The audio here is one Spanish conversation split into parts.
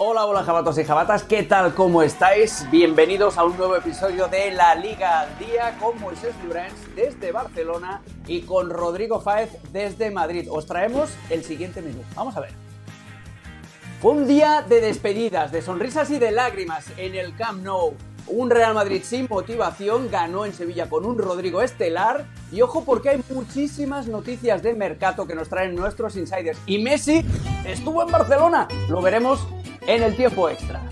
Hola, hola jabatos y jabatas, ¿qué tal? ¿Cómo estáis? Bienvenidos a un nuevo episodio de La Liga al Día con Moisés Llorens desde Barcelona y con Rodrigo Fáez desde Madrid. Os traemos el siguiente menú. Vamos a ver. Fue un día de despedidas, de sonrisas y de lágrimas en el Camp Nou. Un Real Madrid sin motivación ganó en Sevilla con un Rodrigo estelar. Y ojo porque hay muchísimas noticias de mercado que nos traen nuestros insiders. Y Messi estuvo en Barcelona. Lo veremos en el tiempo extra.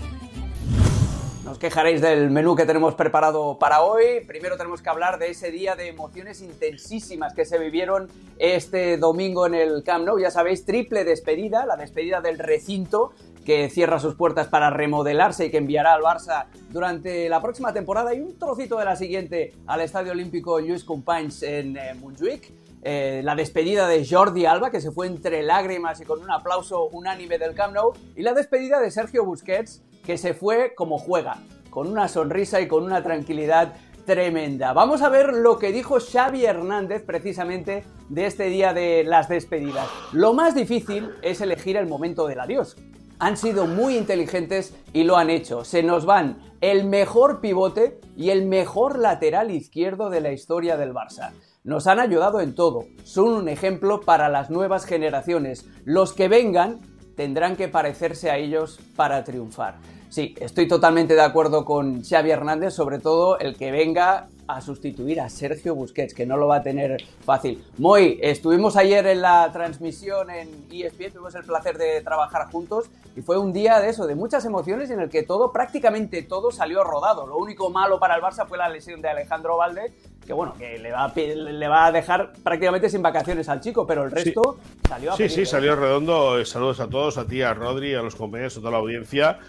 Nos quejaréis del menú que tenemos preparado para hoy. Primero tenemos que hablar de ese día de emociones intensísimas que se vivieron este domingo en el Camp Nou. Ya sabéis, triple despedida, la despedida del recinto que cierra sus puertas para remodelarse y que enviará al Barça durante la próxima temporada y un trocito de la siguiente al Estadio Olímpico Lluís Companys en eh, Montjuic. Eh, la despedida de Jordi Alba, que se fue entre lágrimas y con un aplauso unánime del Camp Nou, y la despedida de Sergio Busquets, que se fue como juega, con una sonrisa y con una tranquilidad tremenda. Vamos a ver lo que dijo Xavi Hernández precisamente de este día de las despedidas. Lo más difícil es elegir el momento del adiós han sido muy inteligentes y lo han hecho. Se nos van el mejor pivote y el mejor lateral izquierdo de la historia del Barça. Nos han ayudado en todo. Son un ejemplo para las nuevas generaciones. Los que vengan tendrán que parecerse a ellos para triunfar. Sí, estoy totalmente de acuerdo con Xavi Hernández, sobre todo el que venga a sustituir a Sergio Busquets, que no lo va a tener fácil. Moy, estuvimos ayer en la transmisión en ESPN, tuvimos el placer de trabajar juntos y fue un día de eso, de muchas emociones en el que todo, prácticamente todo salió rodado. Lo único malo para el Barça fue la lesión de Alejandro Valde, que bueno, que le va a, le va a dejar prácticamente sin vacaciones al chico, pero el resto salió a Sí, sí, salió redondo. Saludos a todos, a ti, a Rodri, a los compañeros, a toda la audiencia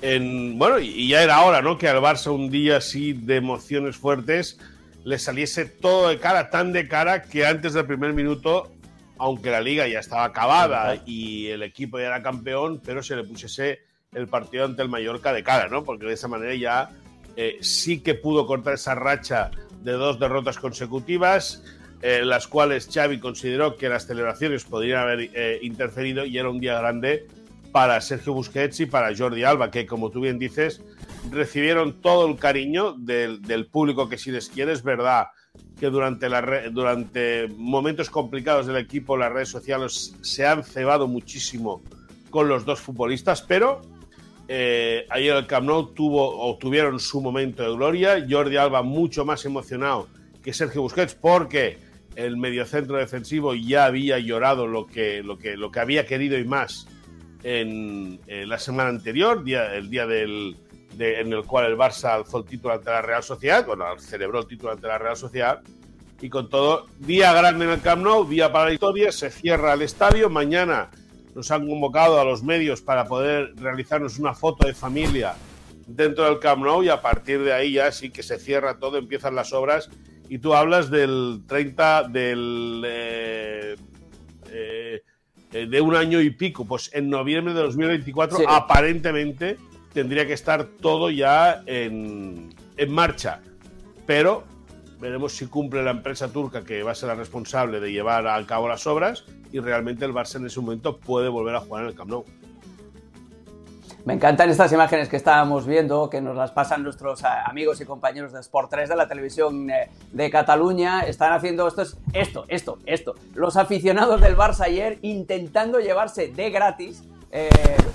bueno, y ya era hora, ¿no? Que al Barça un día así de emociones fuertes le saliese todo de cara, tan de cara que antes del primer minuto, aunque la liga ya estaba acabada y el equipo ya era campeón, pero se le pusiese el partido ante el Mallorca de cara, ¿no? Porque de esa manera ya eh, sí que pudo cortar esa racha de dos derrotas consecutivas, eh, las cuales Xavi consideró que las celebraciones podrían haber eh, interferido y era un día grande para Sergio Busquets y para Jordi Alba, que como tú bien dices, recibieron todo el cariño del, público que si les quiere, es verdad que durante, la durante momentos complicados del equipo las redes sociales se han cebado muchísimo con los dos futbolistas, pero eh, ayer el Camp Nou tuvo o tuvieron su momento de gloria. Jordi Alba mucho más emocionado que Sergio Busquets porque el mediocentro defensivo ya había llorado lo que, lo que, lo que había querido y más en, la semana anterior, día, el día del, en el cual el Barça alzó el título ante la Real Sociedad, bueno, celebró el título ante la Real Sociedad, y con todo, día grande en el Camp Nou, día para la historia, se cierra el estadio, mañana nos han convocado a los medios para poder realizarnos una foto de familia dentro del Camp Nou y a partir de ahí ya sí que se cierra todo, empiezan las obras. Y tú hablas del 30 del eh, eh, de un año y pico, pues en noviembre de 2024 aparentemente tendría que estar todo ya en, en marcha. Pero veremos si cumple la empresa turca que va a ser la responsable de llevar a cabo las obras y realmente el Barça en ese momento puede volver a jugar en el Camp Nou. Me encantan estas imágenes que estábamos viendo, que nos las pasan nuestros eh, amigos y compañeros de Sport 3 de la televisión eh, de Cataluña. Están haciendo esto, esto, esto, esto. Los aficionados del Barça ayer intentando llevarse de gratis eh,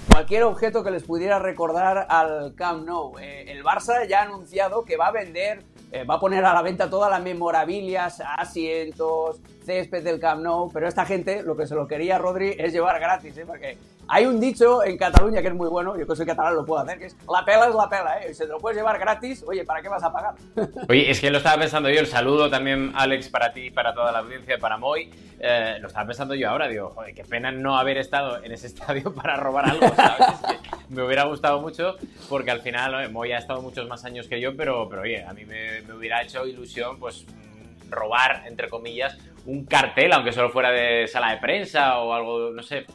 cualquier objeto que les pudiera recordar al Camp Nou. el Barça ya ha anunciado que va a vender, va a poner a la venta todas las memorabilias, asientos, césped del Camp Nou, pero esta gente lo que se lo quería Rodri es llevar gratis, ¿eh? porque hay un dicho en Cataluña que es muy bueno, yo que soy catalán lo puedo hacer, que es la pela es la pela, ¿eh? Si te lo puedes llevar gratis, oye, ¿para qué vas a pagar? Oye, es que lo estaba pensando yo, el saludo también, Alex, para ti, para toda la audiencia, para Moy, eh, lo estaba pensando yo ahora, digo, qué pena no haber estado en ese estadio para robar algo, ¿sabes? me hubiera gustado mucho, porque al final, Moy ha estado muchos más años que yo, pero, pero oye, a mí me, me hubiera hecho ilusión, pues robar, entre comillas, un cartel, aunque solo fuera de sala de prensa o algo, no sé,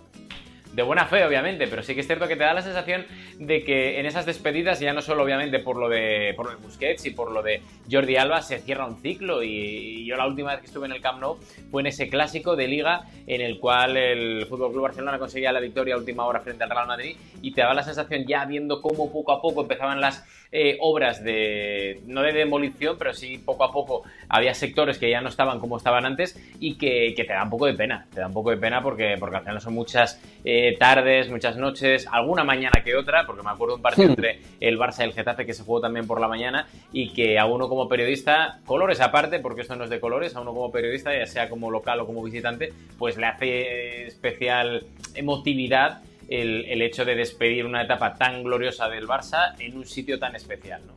de buena fe, obviamente, pero sí que es cierto que te da la sensación de que en esas despedidas, ya no solo obviamente por lo de, por lo de Busquets y por lo de Jordi Alba, se cierra un ciclo. Y, yo la última vez que estuve en el Camp Nou fue en ese clásico de liga en el cual el Fútbol Club Barcelona conseguía la victoria a última hora frente al Real Madrid y te daba la sensación ya viendo cómo poco a poco empezaban las eh, obras de, no de demolición, pero sí poco a poco había sectores que ya no estaban como estaban antes y que, te da un poco de pena, te da un poco de pena porque, porque al final son muchas eh, tardes, muchas noches, alguna mañana que otra, porque me acuerdo un partido entre el Barça y el Getafe que se jugó también por la mañana y que a uno como periodista, colores aparte, porque esto no es de colores, a uno como periodista, ya sea como local o como visitante, pues le hace especial emotividad el, hecho de despedir una etapa tan gloriosa del Barça en un sitio tan especial, ¿no?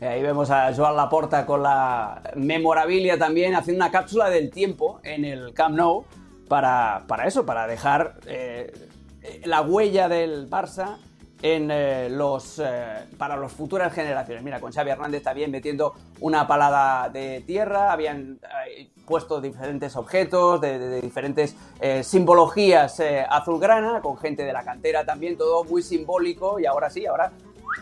Eh, ahí vemos a Joan Laporta con la memorabilia también, haciendo una cápsula del tiempo en el Camp Nou para, eso, para dejar eh, la huella del Barça en, eh, los, eh, para las futuras generaciones. Mira, con Xavi Hernández también metiendo una palada de tierra, habían puesto diferentes objetos de, diferentes simbologías azulgrana, con gente de la cantera también, todo muy simbólico y ahora sí, ahora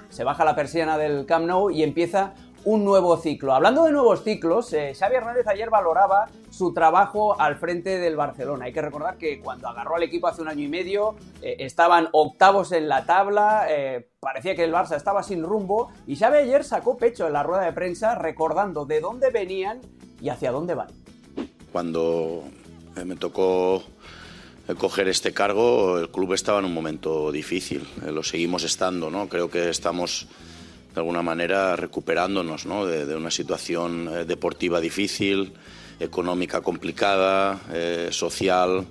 se baja la persiana del Camp Nou y empieza un nuevo ciclo. Hablando de nuevos ciclos, eh, Xavi Hernández ayer valoraba su trabajo al frente del Barcelona. Hay que recordar que cuando agarró al equipo hace un año y medio, eh, estaban octavos en la tabla, eh, parecía que el Barça estaba sin rumbo, y Xavi ayer sacó pecho en la rueda de prensa recordando de dónde venían y hacia dónde van. Cuando me tocó coger este cargo, el club estaba en un momento difícil, lo seguimos estando, ¿no? Creo que estamos de alguna manera recuperándonos ¿no? de, una situación eh, deportiva difícil, económica complicada, eh, social.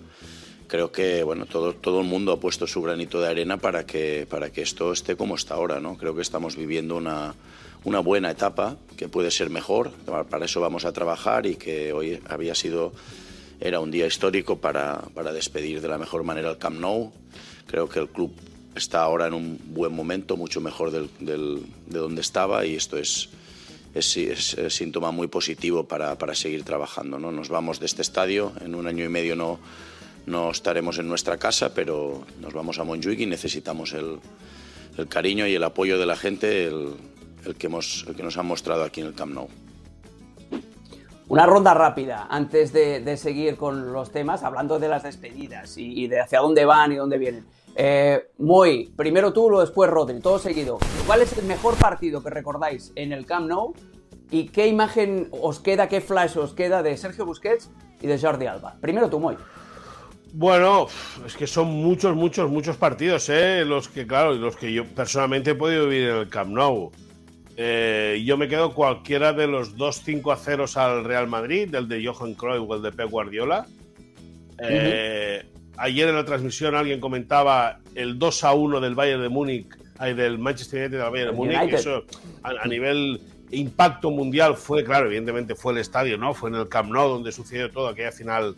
Creo que bueno, todo, todo el mundo ha puesto su granito de arena para que, para que esto esté como está ahora. ¿no? Creo que estamos viviendo una, una buena etapa que puede ser mejor. Para eso vamos a trabajar y que hoy había sido era un día histórico para, para despedir de la mejor manera el Camp Nou. Creo que el club está ahora en un buen momento, mucho mejor del, de donde estaba y esto es, es, síntoma muy positivo para, para, seguir trabajando. ¿no? Nos vamos de este estadio, en un año y medio no, no estaremos en nuestra casa, pero nos vamos a Montjuic y necesitamos el, el cariño y el apoyo de la gente, el, el, que hemos, el que nos han mostrado aquí en el Camp Nou. Una ronda rápida antes de, de, seguir con los temas, hablando de las despedidas y, y de hacia dónde van y dónde vienen. Eh, Moy, primero tú, luego después Rodri, todo seguido. ¿Cuál es el mejor partido que recordáis en el Camp Nou? ¿Y qué imagen os queda, qué flash os queda de Sergio Busquets y de Jordi Alba? Primero tú, Moy. Bueno, es que son muchos, muchos, muchos partidos, ¿eh? Los que, claro, los que yo personalmente he podido vivir en el Camp Nou. Eh, yo me quedo cualquiera de los dos 5 a 0 al Real Madrid, del de Johan Cruyff o el de Pep Guardiola. Eh, Ayer en la transmisión alguien comentaba el 2 a 1 del Bayern de Múnich, del Manchester United del Bayern de Múnich. Eso a, nivel impacto mundial fue, claro, evidentemente fue el estadio, ¿no? Fue en el Camp Nou donde sucedió todo aquella final,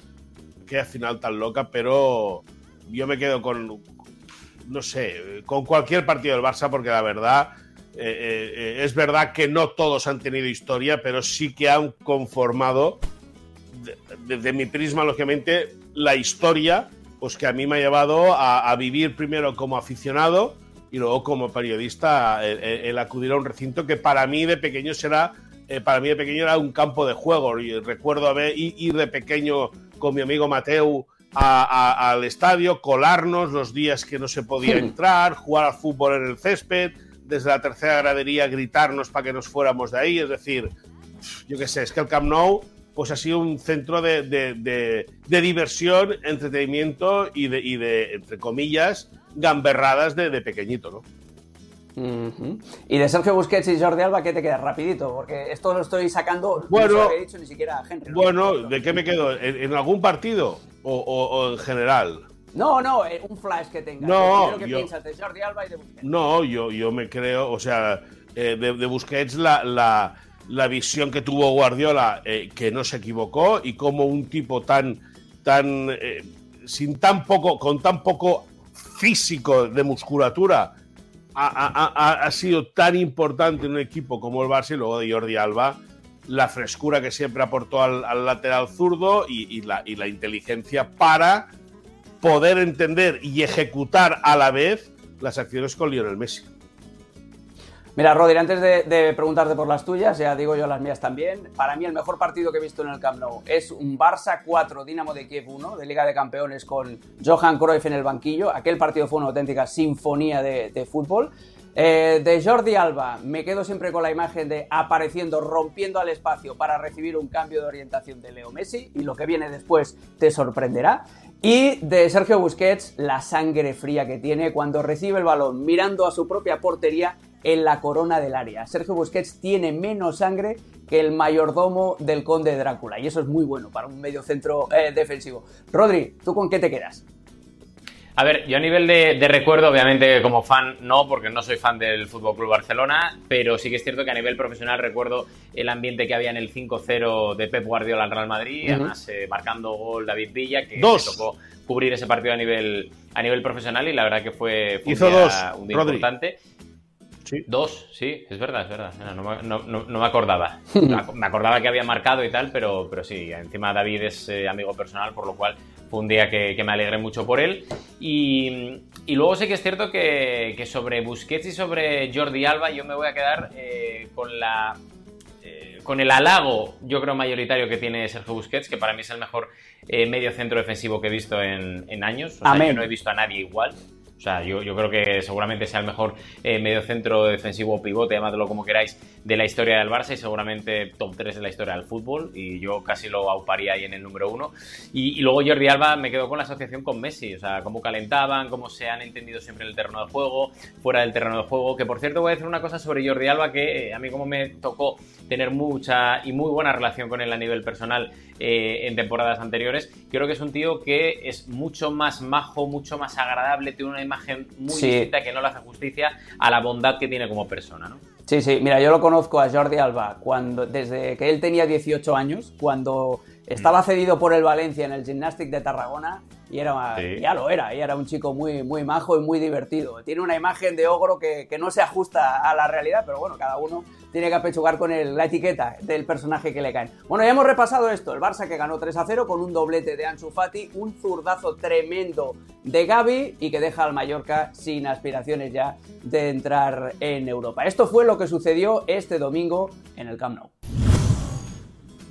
aquella final tan loca, pero yo me quedo con, no sé, con cualquier partido del Barça porque la verdad. Eh, eh, eh, es verdad que no todos han tenido historia, pero sí que han conformado, desde mi prisma, lógicamente, la historia pues que a mí me ha llevado a, vivir primero como aficionado y luego como periodista el, acudir a un recinto que para mí de pequeño será eh, para mí de pequeño era un campo de juego. Y recuerdo haber, ir de pequeño con mi amigo Mateu al estadio, colarnos los días que no se podía entrar, jugar al fútbol en el césped, desde la tercera gradería gritarnos para que nos fuéramos de ahí, es decir, yo qué sé, es que el Camp Nou pues ha sido un centro de, diversión, entretenimiento y de, entre comillas, gamberradas de, pequeñito, ¿no? Y de Sergio Busquets y Jordi Alba, ¿qué te queda? Rapidito, porque esto lo estoy sacando, bueno, no lo he dicho ni siquiera a Henry. Bueno, ¿de qué me quedo? ¿En, algún partido o, en general? No, no, eh, un flash que tengas. No, ¿Qué piensas de Jordi Alba y de Busquets? No, yo, yo me creo, o sea, eh, de, Busquets la la visión que tuvo Guardiola, eh, que no se equivocó, y como un tipo tan, tan, eh, sin tan poco, con tan poco físico de musculatura, ha, sido tan importante en un equipo como el Barça y luego de Jordi Alba, la frescura que siempre aportó al, lateral zurdo y, la, y la inteligencia para poder entender y ejecutar a la vez las acciones con Lionel Messi. Mira, Rodri, antes de, preguntarte por las tuyas, ya digo yo las mías también. Para mí, el mejor partido que he visto en el Camp Nou es un Barça 4, Dinamo de Kiev 1, de Liga de Campeones con Johan Cruyff en el banquillo. Aquel partido fue una auténtica sinfonía de, fútbol. Eh, de Jordi Alba, me quedo siempre con la imagen de apareciendo, rompiendo al espacio para recibir un cambio de orientación de Leo Messi y lo que viene después te sorprenderá. Y de Sergio Busquets, la sangre fría que tiene cuando recibe el balón mirando a su propia portería en la corona del área. Sergio Busquets tiene menos sangre que el mayordomo del conde de Drácula y eso es muy bueno para un medio centro eh, defensivo. Rodri, ¿tú con qué te quedas? A ver, yo a nivel de, recuerdo, obviamente como fan no, porque no soy fan del Fútbol Club Barcelona, pero sí que es cierto que a nivel profesional recuerdo el ambiente que había en el 5-0 de Pep Guardiola al Real Madrid, además eh, marcando gol David Villa, que me tocó cubrir ese partido a nivel, a nivel profesional y la verdad que fue, un día, un día importante. Dos, sí, es verdad, es verdad. No, me acordaba. me acordaba que había marcado y tal, pero, pero sí, encima David es eh, amigo personal, por lo cual fue un día que, me alegré mucho por él. Y, luego sé que es cierto que, sobre Busquets y sobre Jordi Alba yo me voy a quedar eh, con la... Eh, con el halago, yo creo, mayoritario que tiene Sergio Busquets, que para mí es el mejor medio centro defensivo que he visto en, años. O sea, yo no he visto a nadie igual. O sea, yo, creo que seguramente sea el mejor eh, medio centro defensivo pivote, llamadlo como queráis, de la historia del Barça y seguramente top 3 de la historia del fútbol. Y yo casi lo auparía ahí en el número 1. Y, luego Jordi Alba me quedó con la asociación con Messi. O sea, cómo calentaban, cómo se han entendido siempre en el terreno de juego, fuera del terreno de juego. Que por cierto, voy a decir una cosa sobre Jordi Alba que eh, a mí, como me tocó tener mucha y muy buena relación con él a nivel personal eh, en temporadas anteriores, creo que es un tío que es mucho más majo, mucho más agradable, tiene una imagen muy distinta que no le hace justicia a la bondad que tiene como persona, ¿no? Sí, sí, mira, yo lo conozco a Jordi Alba cuando, desde que él tenía 18 años, cuando estaba cedido por el Valencia en el Gymnastic de Tarragona y era, ya lo era, y era un chico muy, muy majo y muy divertido. Tiene una imagen de ogro que, que, no se ajusta a la realidad, pero bueno, cada uno tiene que apechugar con el, la etiqueta del personaje que le caen. Bueno, ya hemos repasado esto, el Barça que ganó 3 a 0 con un doblete de Ansu Fati, un zurdazo tremendo de Gaby y que deja al Mallorca sin aspiraciones ya de entrar en Europa. Esto fue lo que sucedió este domingo en el Camp Nou.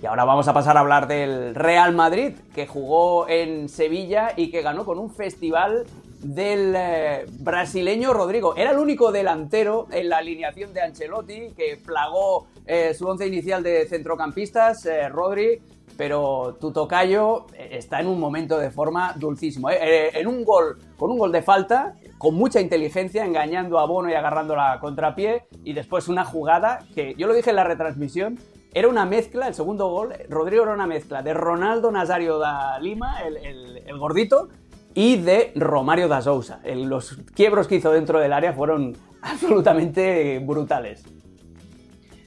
Ahora vamos a pasar a hablar del Real Madrid, que jugó en Sevilla y que ganó con un festival del eh, brasileño Rodrigo. Era el único delantero en la alineación de Ancelotti que plagó eh, su once inicial de centrocampistas, eh, Rodri, pero tu tocayo está en un momento de forma dulcísimo. en un gol, con un gol de falta, con mucha inteligencia, engañando a Bono y agarrando la contrapié, y después una jugada que yo lo dije en la retransmisión, era una mezcla, el segundo gol, Rodrigo era una mezcla de Ronaldo Nazario da Lima, el, gordito, y de Romario da Sousa. los quiebros que hizo dentro del área fueron absolutamente brutales.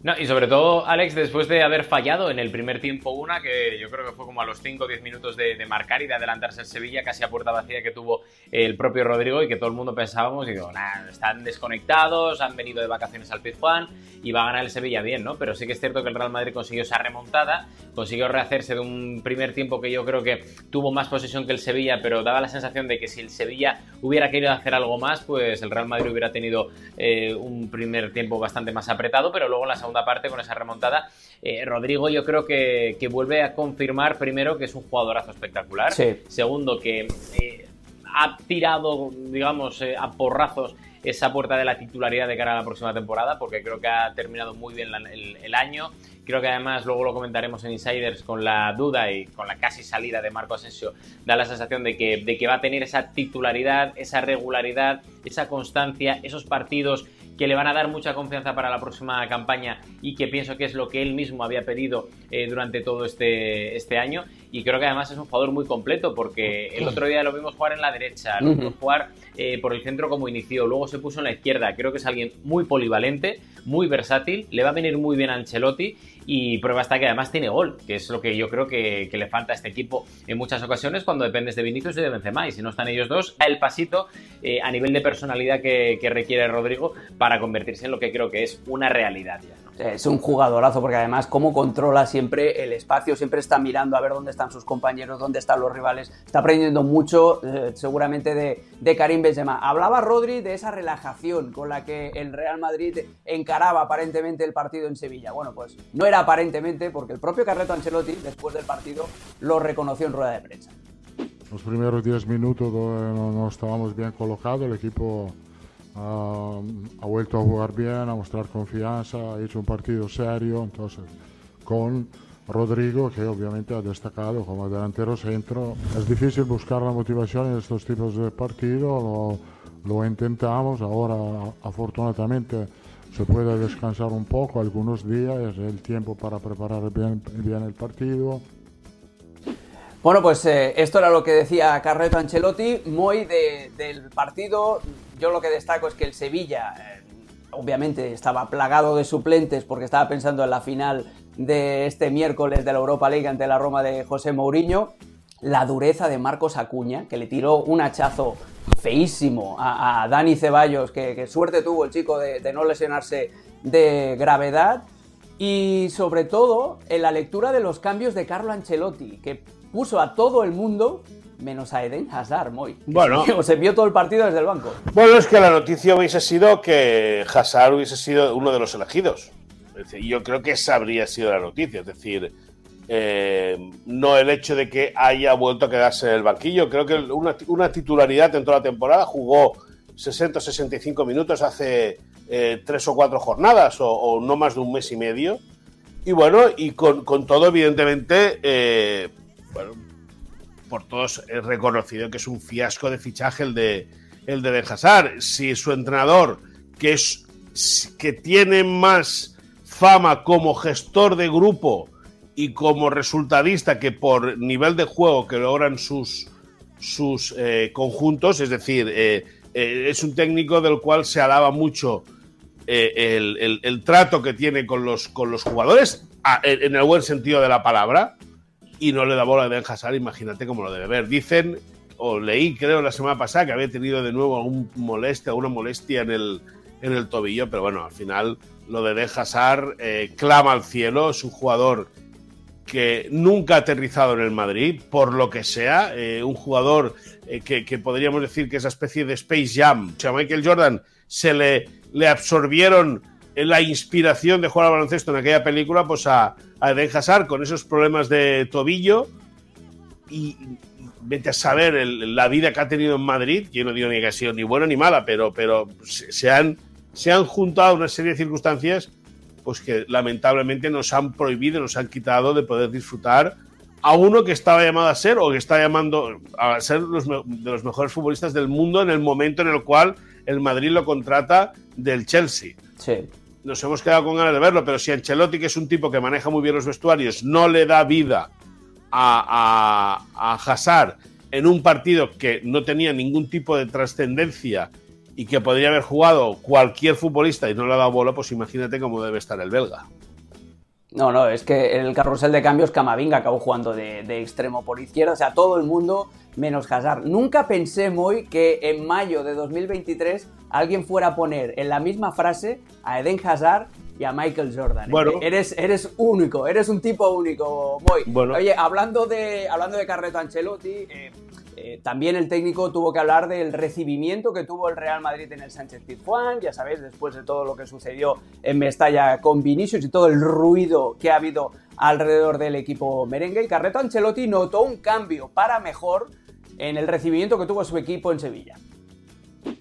No, y sobre todo, Alex, después de haber fallado en el primer tiempo una, que yo creo que fue como a los 5 o 10 minutos de, marcar y de adelantarse el Sevilla, casi a puerta vacía que tuvo el propio Rodrigo y que todo el mundo pensábamos, digo, nada, están desconectados, han venido de vacaciones al Pizjuán y va a ganar el Sevilla bien, ¿no? Pero sí que es cierto que el Real Madrid consiguió esa remontada, consiguió rehacerse de un primer tiempo que yo creo que tuvo más posesión que el Sevilla, pero daba la sensación de que si el Sevilla hubiera querido hacer algo más, pues el Real Madrid hubiera tenido eh, un primer tiempo bastante más apretado, pero luego en la segunda parte con esa remontada. Eh, Rodrigo yo creo que, vuelve a confirmar primero que es un jugadorazo espectacular. Segundo, que eh, ha tirado, digamos, eh, a porrazos esa puerta de la titularidad de cara a la próxima temporada, porque creo que ha terminado muy bien el, año. Creo que además, luego lo comentaremos en Insiders, con la duda y con la casi salida de Marco Asensio, da la sensación de que, de que va a tener esa titularidad, esa regularidad, esa constancia, esos partidos que le van a dar mucha confianza para la próxima campaña y que pienso que es lo que él mismo había pedido eh, durante todo este, este año. Y creo que además es un jugador muy completo porque el otro día lo vimos jugar en la derecha, lo vimos jugar eh, por el centro como inició, luego se puso en la izquierda. Creo que es alguien muy polivalente, muy versátil, le va a venir muy bien a Ancelotti y prueba está que además tiene gol, que es lo que yo creo que, le falta a este equipo en muchas ocasiones cuando dependes de Vinicius y de Benzema y si no están ellos dos, el pasito eh, a nivel de personalidad que, requiere Rodrigo para convertirse en lo que creo que es una realidad ya. es un jugadorazo porque además cómo controla siempre el espacio, siempre está mirando a ver dónde están sus compañeros, dónde están los rivales, está aprendiendo mucho eh, seguramente de, de, Karim Benzema. Hablaba Rodri de esa relajación con la que el Real Madrid encaraba aparentemente el partido en Sevilla. Bueno, pues no era aparentemente porque el propio Carleto Ancelotti después del partido lo reconoció en rueda de prensa. Los primeros 10 minutos no, no estábamos bien colocados, el equipo ha vuelto a jugar bien, a mostrar confianza, ha hecho un partido serio, entonces con Rodrigo, que obviamente ha destacado como delantero centro. Es difícil buscar la motivación en estos tipos de partidos, lo, intentamos, ahora afortunadamente se puede descansar un poco algunos días, el tiempo para preparar bien, bien el partido. Bueno, pues eh, esto era lo que decía Carreto Ancelotti, muy del partido. Yo lo que destaco es que el Sevilla, eh, obviamente, estaba plagado de suplentes porque estaba pensando en la final de este miércoles de la Europa League ante la Roma de José Mourinho. La dureza de Marcos Acuña, que le tiró un hachazo feísimo a, Dani Ceballos, que, suerte tuvo el chico de, de no lesionarse de gravedad. Y sobre todo en la lectura de los cambios de Carlo Ancelotti, que puso a todo el mundo menos a Eden Hazard, muy. Bueno. Se vio todo el partido desde el banco. Bueno, es que la noticia hubiese sido que Hazard hubiese sido uno de los elegidos. yo creo que esa habría sido la noticia. Es decir, eh, no el hecho de que haya vuelto a quedarse en el banquillo. Creo que una, titularidad en toda la temporada jugó 60-65 minutos hace eh, tres o cuatro jornadas o, no más de un mes y medio. Y bueno, y con, todo, evidentemente, eh, bueno, por todos es reconocido que es un fiasco de fichaje el de el de Hazard. Si su entrenador, que es que tiene más fama como gestor de grupo y como resultadista que por nivel de juego que logran sus sus eh, conjuntos, es decir, eh, eh, es un técnico del cual se alaba mucho el, trato que tiene con los, con los jugadores, en el buen sentido de la palabra, y no le da bola a Eden Hazard, imagínate cómo lo debe ver. Dicen, o leí creo la semana pasada, que había tenido de nuevo algún molestia, alguna molestia en el, en el tobillo, pero bueno, al final lo de Eden Hazard clama al cielo, es un jugador que nunca ha aterrizado en el Madrid, por lo que sea, eh, un jugador eh, que, podríamos decir que es una especie de Space Jam. O sea, Michael Jordan se le, le absorbieron la inspiración de jugar al baloncesto en aquella película, pues a, a Eden con esos problemas de tobillo y vete a saber la vida que ha tenido en Madrid, yo no digo ni que ha sido ni buena ni mala, pero, pero se, han, se han juntado una serie de circunstancias pues que lamentablemente nos han prohibido, nos han quitado de poder disfrutar a uno que estaba llamado a ser o que está llamando a ser los, de los mejores futbolistas del mundo en el momento en el cual el Madrid lo contrata del Chelsea. Sí nos hemos quedado con ganas de verlo, pero si Ancelotti, que es un tipo que maneja muy bien los vestuarios, no le da vida a, a, Hazard en un partido que no tenía ningún tipo de trascendencia y que podría haber jugado cualquier futbolista y no le ha dado bola, pues imagínate cómo debe estar el belga. No, no, es que el carrusel de cambios Camavinga acabó jugando de, de, extremo por izquierda, o sea, todo el mundo menos Hazard. Nunca pensé, muy que en mayo de 2023 alguien fuera a poner en la misma frase a Eden Hazard y a Michael Jordan. Bueno. Eres, eres único, eres un tipo único, Moy. Bueno. Oye, hablando de, hablando de Carreto Ancelotti, eh, eh, también el técnico tuvo que hablar del recibimiento que tuvo el Real Madrid en el Sánchez Pizjuán, ya sabéis, después de todo lo que sucedió en Mestalla con Vinicius y todo el ruido que ha habido alrededor del equipo merengue. Y Carreto Ancelotti notó un cambio para mejor en el recibimiento que tuvo su equipo en Sevilla.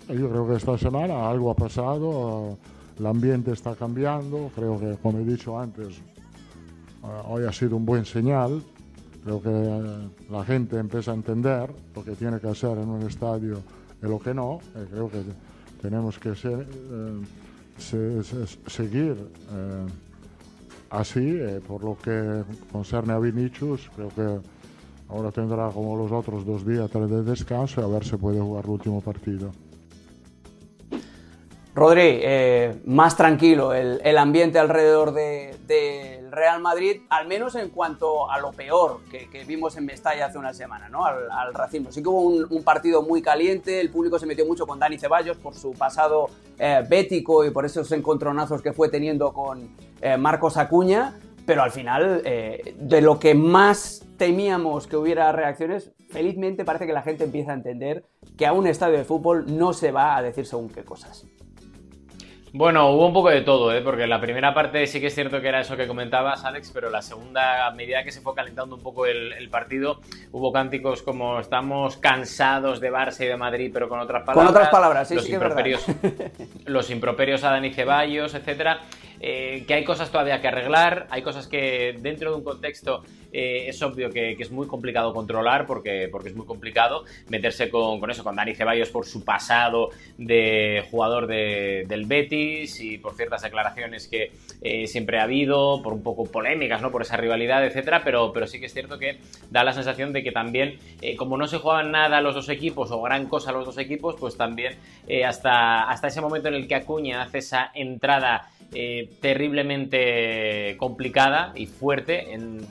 Yo creo que esta semana algo ha pasado, el ambiente está cambiando, creo que como he dicho antes, eh, hoy ha sido un buen señal, creo que eh, la gente empieza a entender lo que tiene que hacer en un estadio y lo que no, eh, creo que tenemos que seguir así, por lo que concerne a Vinicius, creo que Ahora tendrá como los otros dos días, tres de descanso y a ver si puede jugar el último partido. Rodri, eh, más tranquilo el, ambiente alrededor Real Madrid, al menos en cuanto a lo peor que, vimos en Mestalla hace una semana, ¿no? Al, racismo. Sí que hubo un, partido muy caliente, el público se metió mucho con Dani Ceballos por su pasado eh, bético y por esos encontronazos que fue teniendo con eh, Marcos Acuña, pero al final, de lo que más temíamos que hubiera reacciones, felizmente parece que la gente empieza a entender que a un estadio de fútbol no se va a decir según qué cosas. Bueno, hubo un poco de todo, ¿eh? porque la primera parte sí que es cierto que era eso que comentabas, Alex, pero la segunda, a medida que se fue calentando un poco el, partido, hubo cánticos como estamos cansados de Barça y de Madrid, pero con otras palabras. Con otras palabras, sí, los sí improperios, Los improperios a Dani Ceballos, etcétera. Eh, que hay cosas todavía que arreglar, hay cosas que dentro de un contexto eh, es obvio que, es muy complicado controlar porque, porque es muy complicado meterse con, eso, con Dani Ceballos por su pasado de jugador del Betis y por ciertas declaraciones que eh, siempre ha habido, por un poco polémicas, ¿no? Por esa rivalidad, etcétera, pero, pero sí que es cierto que da la sensación de que también, como no se juegan nada los dos equipos o gran cosa los dos equipos, pues también hasta, hasta ese momento en el que Acuña hace esa entrada eh, terriblemente complicada y fuerte en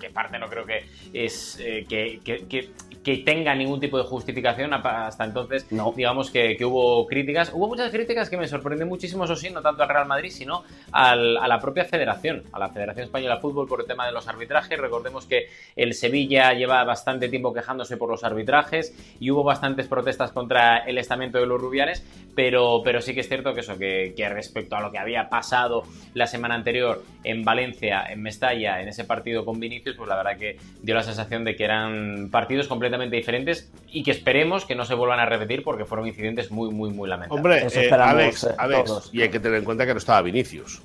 que parte no creo que es eh, que, que tenga ningún tipo de justificación hasta entonces. Digamos que, hubo críticas. Hubo muchas críticas que me sorprenden muchísimo, eso sí, no tanto al Real Madrid, sino a la propia federación, a la Federación Española de Fútbol por el tema de los arbitrajes. Recordemos que el Sevilla lleva bastante tiempo quejándose por los arbitrajes y hubo bastantes protestas contra el estamento de los rubianes, pero, pero sí que es cierto que eso, que, que respecto a lo que había pasado la semana anterior en Valencia, en Mestalla, en ese partido con Vinicius, pues la verdad que dio la sensación de que eran partidos completamente diferentes y que esperemos que no se vuelvan a repetir porque fueron incidentes muy, muy, muy lamentables. Hombre, eh, Alex, eh, Alex y hay que tener en cuenta que no estaba Vinicius.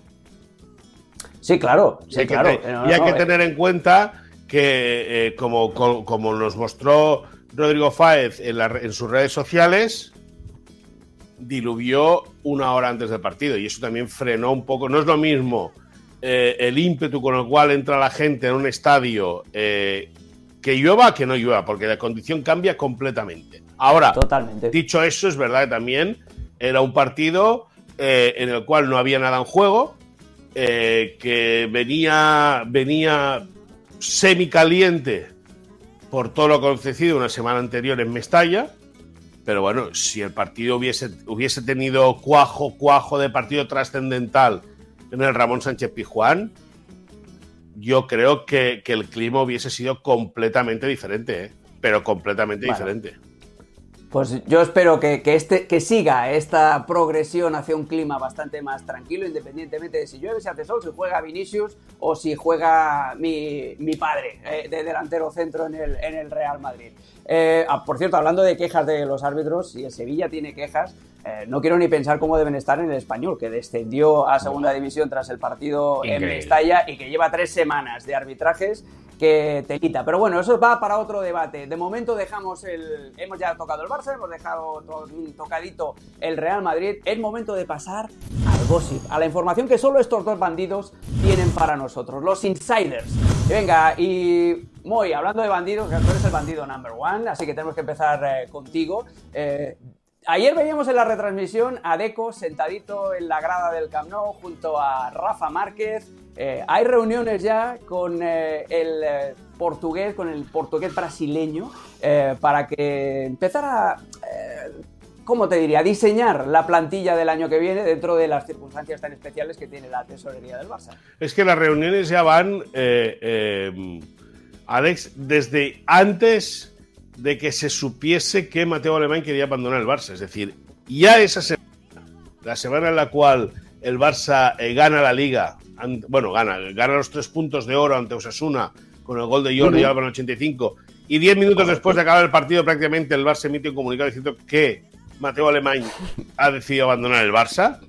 Sí, claro, sí, claro. y hay que tener en cuenta que, eh, como, como, nos mostró Rodrigo Fáez en, en sus redes sociales, diluvió una hora antes del partido y eso también frenó un poco. No es lo mismo el ímpetu con el cual entra la gente en un estadio que llueva que no llueva, porque la condición cambia completamente. Ahora, Totalmente. dicho eso, es verdad que también era un partido eh, en el cual no había nada en juego, eh, que venía, venía semicaliente por todo lo acontecido una semana anterior en Mestalla. Pero bueno, si el partido hubiese, hubiese tenido cuajo, cuajo de partido trascendental en el Ramón Sánchez Pijuán, yo creo que, el clima hubiese sido completamente diferente, ¿eh? pero completamente diferente. Pues yo espero que, este, que siga esta progresión hacia un clima bastante más tranquilo, independientemente de si llueve, si hace sol, si juega Vinicius o si juega mi, padre eh, de delantero centro en el, en el Real Madrid. Eh, ah, por cierto, hablando de quejas de los árbitros, si el Sevilla tiene quejas, eh, no quiero ni pensar cómo deben estar en el español, que descendió a segunda división tras el partido en Mestalla y que lleva tres semanas de arbitrajes que te quita. Pero bueno, eso va para otro debate. De momento dejamos el. Hemos ya tocado el Barça, hemos dejado tocadito el Real Madrid. Es momento de pasar al gossip, a la información que solo estos dos bandidos tienen para nosotros, los insiders. venga, y Moy, hablando de bandidos, tú eres el bandido number one, así que tenemos que empezar eh, contigo. Eh, Ayer veíamos en la retransmisión a Deco sentadito en la grada del Camp Nou junto a Rafa Márquez. Eh, hay reuniones ya con eh, el eh, portugués, con el portugués brasileño, para que empezara, ¿cómo te diría?, diseñar la plantilla del año que viene dentro de las circunstancias tan especiales que tiene la tesorería del Barça. Es que las reuniones ya van, Alex, desde antes de que se supiese que Mateo Alemán quería abandonar el Barça. Es decir, ya esa semana, la semana en la cual el Barça eh, gana la liga, bueno, gana, gana los tres puntos de oro ante Osasuna con el gol de Jordi Alba en el 85, y diez minutos después de acabar el partido, prácticamente el Barça emite un comunicado diciendo que Mateo Alemán ha decidido abandonar el Barça.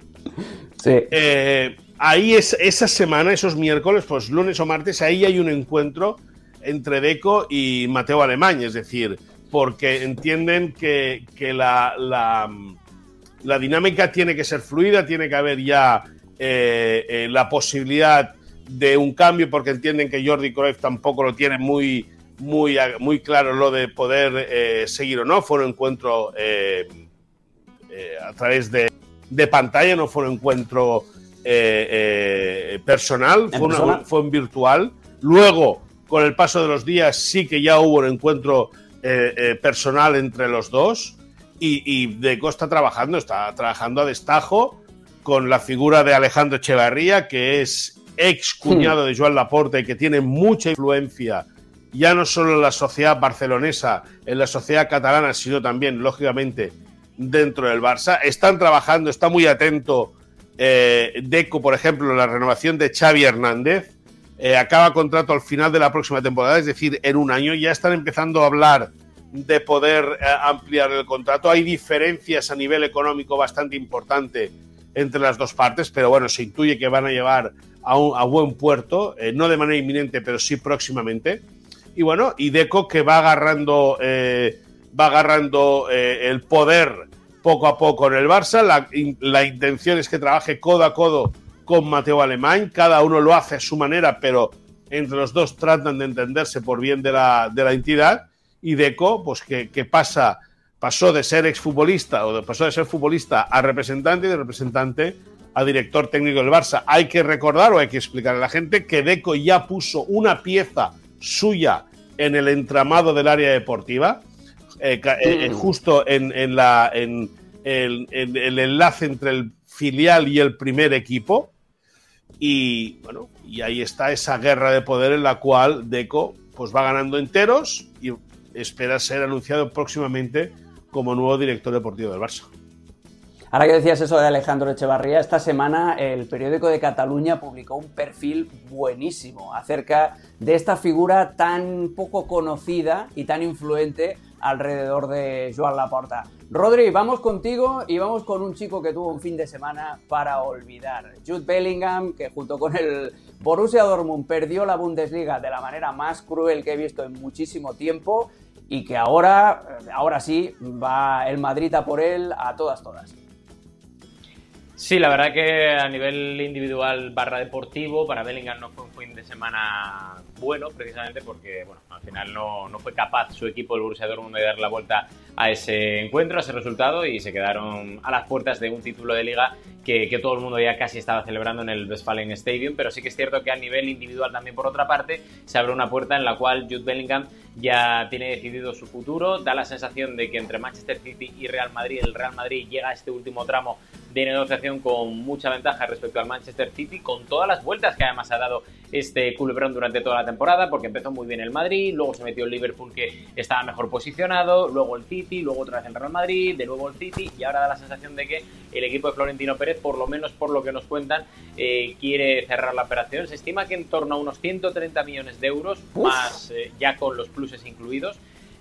Sí. Eh, ahí es, esa semana, esos miércoles, pues lunes o martes, ahí hay un encuentro entre Deco y Mateo Alemán, es decir, porque entienden que, la, la, dinámica tiene que ser fluida, tiene que haber ya eh, eh, la posibilidad de un cambio, porque entienden que Jordi Cruyff tampoco lo tiene muy, muy, muy claro lo de poder eh, seguir o no. Fue un encuentro a través de de pantalla, no fue un encuentro personal, fue, una, fue un virtual. Luego, con el paso de los días, sí que ya hubo un encuentro eh, personal entre los dos. Y, y, Deco está trabajando, está trabajando a destajo con la figura de Alejandro Echevarría, que es ex cuñado de Joan Laporte y que tiene mucha influencia ya no solo en la sociedad barcelonesa, en la sociedad catalana, sino también, lógicamente, dentro del Barça. Están trabajando, está muy atento eh, Deco, por ejemplo, en la renovación de Xavi Hernández. Eh, acaba contrato al final de la próxima temporada, es decir, en un año. Ya están empezando a hablar de poder eh, ampliar el contrato. Hay diferencias a nivel económico bastante importante entre las dos partes, pero bueno, se intuye que van a llevar a, un, a buen puerto, no de manera inminente, pero sí próximamente. Y bueno, y Deco que va agarrando, va agarrando el poder poco a poco en el Barça. La, intención es que trabaje codo a codo con Mateo Alemán. Cada uno lo hace a su manera, pero entre los dos tratan de entenderse por bien de la, de la entidad. Y Deco, pues que, pasa, pasó de ser exfutbolista o pasó de ser futbolista a representante y de representante a director técnico del Barça. Hay que recordar o hay que explicar a la gente que Deco ya puso una pieza suya en el entramado del área deportiva eh, eh, justo en, la, en, el, el, enlace entre el filial y el primer equipo. Y bueno, y ahí está esa guerra de poder en la cual Deco pues va ganando enteros y espera ser anunciado próximamente como nuevo director deportivo del Barça. Ahora que decías eso de Alejandro Echevarría, esta semana el periódico de Cataluña publicó un perfil buenísimo acerca de esta figura tan poco conocida y tan influente alrededor de Joan Laporta. Rodri, vamos contigo y vamos con un chico que tuvo un fin de semana para olvidar. Jude Bellingham, que junto con el Borussia Dortmund perdió la Bundesliga de la manera más cruel que he visto en muchísimo tiempo y que ahora, ahora sí, va el Madrid a por él a todas, todas. Sí, la verdad que a nivel individual barra deportivo, para Bellingham no fue un fin de semana bueno, precisamente porque bueno, al final no, no fue capaz su equipo, el Borussia Dortmund, de dar la vuelta a ese encuentro, a ese resultado, y se quedaron a las puertas de un título de liga que, que, todo el mundo ya casi estaba celebrando en el Westfalen Stadium, pero sí que es cierto que a nivel individual también, por otra parte, se abre una puerta en la cual Jude Bellingham ya tiene decidido su futuro, da la sensación de que entre Manchester City y Real Madrid, el Real Madrid llega a este último tramo de negociación con mucha ventaja respecto al Manchester City, con todas las vueltas que además ha dado este culebrón durante toda la temporada, porque empezó muy bien el Madrid, luego se metió el Liverpool que estaba mejor posicionado, luego el City, luego otra vez el Real Madrid, de nuevo el City, y ahora da la sensación de que el equipo de Florentino Pérez, por lo menos por lo que nos cuentan, eh, quiere cerrar la operación. Se estima que en torno a unos 130 millones de euros, más eh, ya con los pluses incluidos.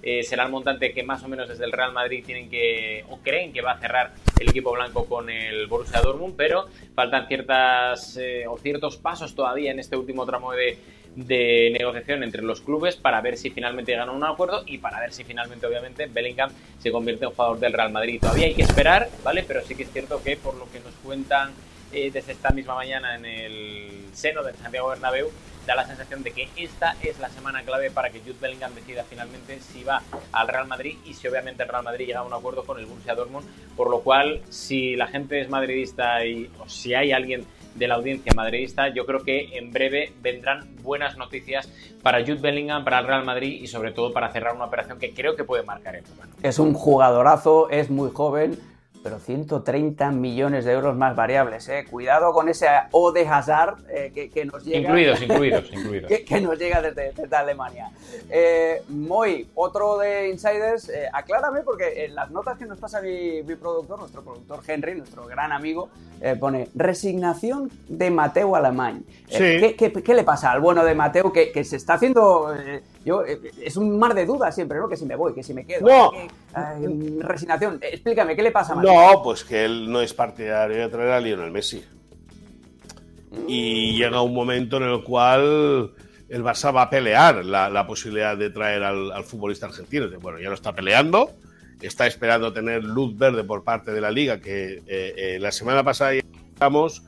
Eh, será el montante que más o menos desde el Real Madrid tienen que o creen que va a cerrar el equipo blanco con el Borussia Dortmund, pero faltan ciertas eh, o ciertos pasos todavía en este último tramo de, negociación entre los clubes para ver si finalmente llegan a un acuerdo y para ver si finalmente, obviamente, Bellingham se convierte en jugador del Real Madrid. Todavía hay que esperar, ¿vale? Pero sí que es cierto que por lo que nos cuentan eh, desde esta misma mañana en el seno del Santiago Bernabéu, da la sensación de que esta es la semana clave para que Jude Bellingham decida finalmente si va al Real Madrid y si obviamente el Real Madrid llega a un acuerdo con el Borussia Dortmund, por lo cual si la gente es madridista y o si hay alguien de la audiencia madridista, yo creo que en breve vendrán buenas noticias para Jude Bellingham, para el Real Madrid y sobre todo para cerrar una operación que creo que puede marcar el Es un jugadorazo, es muy joven, pero 130 millones de euros más variables. ¿eh? Cuidado con ese O de Hazard eh, que, nos llega. Incluidos, incluidos, incluidos. que, nos llega desde, Alemania. Eh, Moy, otro de Insiders, eh, aclárame porque en las notas que nos pasa mi, productor, nuestro productor Henry, nuestro gran amigo, pone resignación de Mateo Alemán. ¿qué, qué, le pasa al bueno de Mateo que, que se está haciendo yo, eh, es un mar de dudas siempre, ¿no? Que si me voy, que si me quedo. No. resignación. Explícame, ¿qué le pasa a No, pues que él no es partidario de traer a Lionel Messi. Y llega un momento en el cual el Barça va a pelear la, posibilidad de traer al, futbolista argentino. Bueno, ya lo está peleando. Está esperando tener luz verde por parte de la liga, que eh, eh, la semana pasada digamos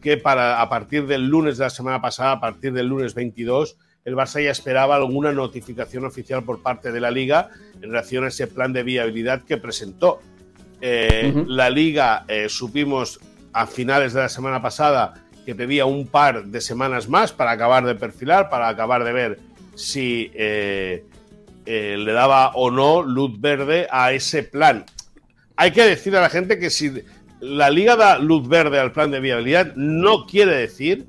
que para, a partir del lunes de la semana pasada, a partir del lunes 22, el Barça ya esperaba alguna notificación oficial por parte de la liga en relación a ese plan de viabilidad que presentó. Eh, la liga eh, supimos a finales de la semana pasada que pedía un par de semanas más para acabar de perfilar, para acabar de ver si eh, le daba o no luz verde a ese plan. Hay que decir a la gente que si la liga da luz verde al plan de viabilidad, no quiere decir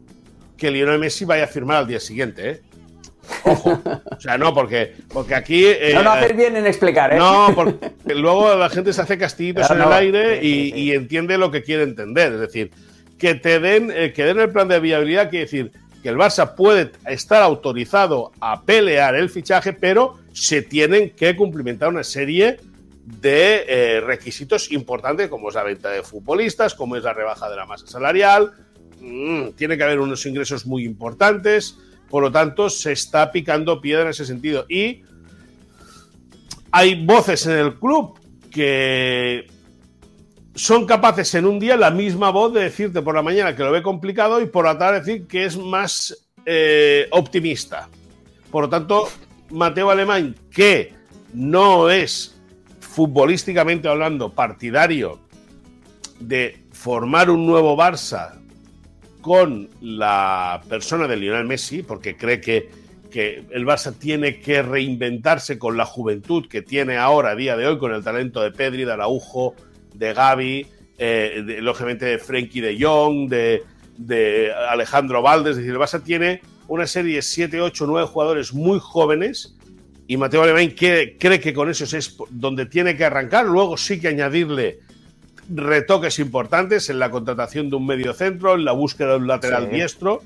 que Lionel Messi vaya a firmar al día siguiente. ¿eh? Ojo. O sea, no, porque, porque aquí. Eh, no, no haces bien en explicar, ¿eh? No, porque luego la gente se hace castillitos en el aire y, entiende lo que quiere entender. Es decir, que te den, eh, que den el plan de viabilidad quiere decir que el Barça puede estar autorizado a pelear el fichaje, pero se tienen que cumplimentar una serie de eh, requisitos importantes, como es la venta de futbolistas, como es la rebaja de la masa salarial. Mm, tiene que haber unos ingresos muy importantes por lo tanto, se está picando piedra en ese sentido. Y hay voces en el club que son capaces en un día la misma voz de decirte por la mañana que lo ve complicado y por la tarde decir que es más eh, optimista. Por lo tanto, Mateo Alemán, que no es futbolísticamente hablando partidario de formar un nuevo Barça con la persona de Lionel Messi, porque cree que, que el Barça tiene que reinventarse con la juventud que tiene ahora, día de hoy, con el talento de Pedri, de Araujo, de Gaby, eh, lógicamente de Frenkie de Jong, de, de Alejandro Valdes. Es decir, el Barça tiene una serie de 7, 8, 9 jugadores muy jóvenes y Mateo Alemán cree que con eso es donde tiene que arrancar. Luego sí que añadirle retoques importantes en la contratación de un medio centro, en la búsqueda de un lateral diestro,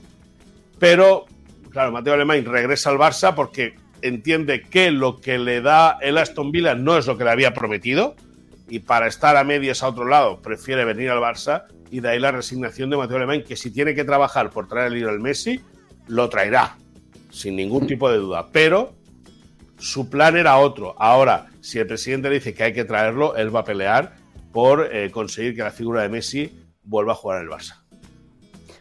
pero claro, Mateo Alemán regresa al Barça porque entiende que lo que le da el Aston Villa no es lo que le había prometido y para estar a medias a otro lado prefiere venir al Barça y de ahí la resignación de Mateo Alemán que si tiene que trabajar por traer el al Messi, lo traerá, sin ningún tipo de duda, pero su plan era otro. Ahora, si el presidente le dice que hay que traerlo, él va a pelear por eh, conseguir que la figura de Messi vuelva a jugar en el Barça.